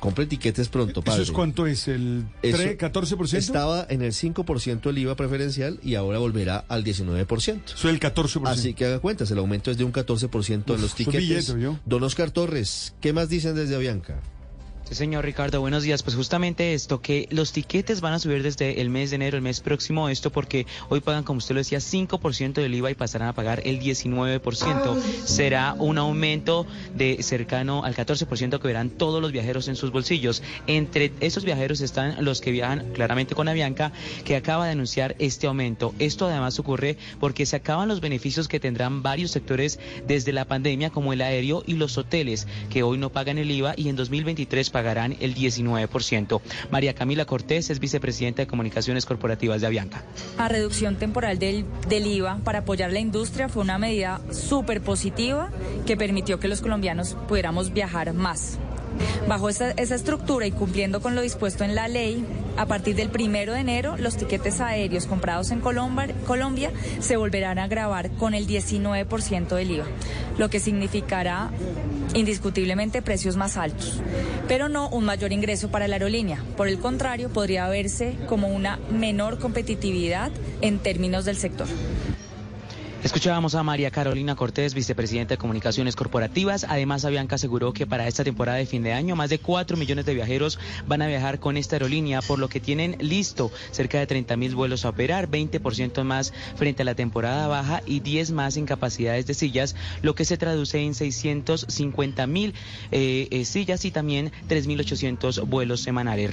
Compre tiquetes pronto, padre. ¿Eso es cuánto es? ¿El 3, 14%? Estaba en el 5% el IVA preferencial y ahora volverá al 19%. Eso el 14%. Así que haga cuentas, el aumento es de un 14% en los tiquetes. Don Oscar Torres, ¿qué más dicen desde Avianca? Señor Ricardo, buenos días. Pues justamente esto, que los tiquetes van a subir desde el mes de enero, el mes próximo, esto porque hoy pagan, como usted lo decía, 5% del IVA y pasarán a pagar el 19%. Será un aumento de cercano al 14% que verán todos los viajeros en sus bolsillos. Entre esos viajeros están los que viajan claramente con Avianca, que acaba de anunciar este aumento. Esto además ocurre porque se acaban los beneficios que tendrán varios sectores desde la pandemia, como el aéreo y los hoteles, que hoy no pagan el IVA y en 2023 pagarán el 19%. María Camila Cortés es vicepresidenta de Comunicaciones Corporativas de Avianca. La reducción temporal del, del IVA para apoyar la industria fue una medida súper positiva que permitió que los colombianos pudiéramos viajar más. Bajo esa, estructura y cumpliendo con lo dispuesto en la ley, a partir del primero de enero, los tiquetes aéreos comprados en Colombia, Colombia se volverán a grabar con el 19% del IVA, lo que significará indiscutiblemente precios más altos, pero no un mayor ingreso para la aerolínea. Por el contrario, podría verse como una menor competitividad en términos del sector. Escuchábamos a María Carolina Cortés, vicepresidenta de Comunicaciones Corporativas. Además, Avianca aseguró que para esta temporada de fin de año más de 4 millones de viajeros van a viajar con esta aerolínea, por lo que tienen listo cerca de 30 mil vuelos a operar, 20% más frente a la temporada baja y 10 más en capacidades de sillas, lo que se traduce en 650 mil eh, eh, sillas y también 3.800 vuelos semanales.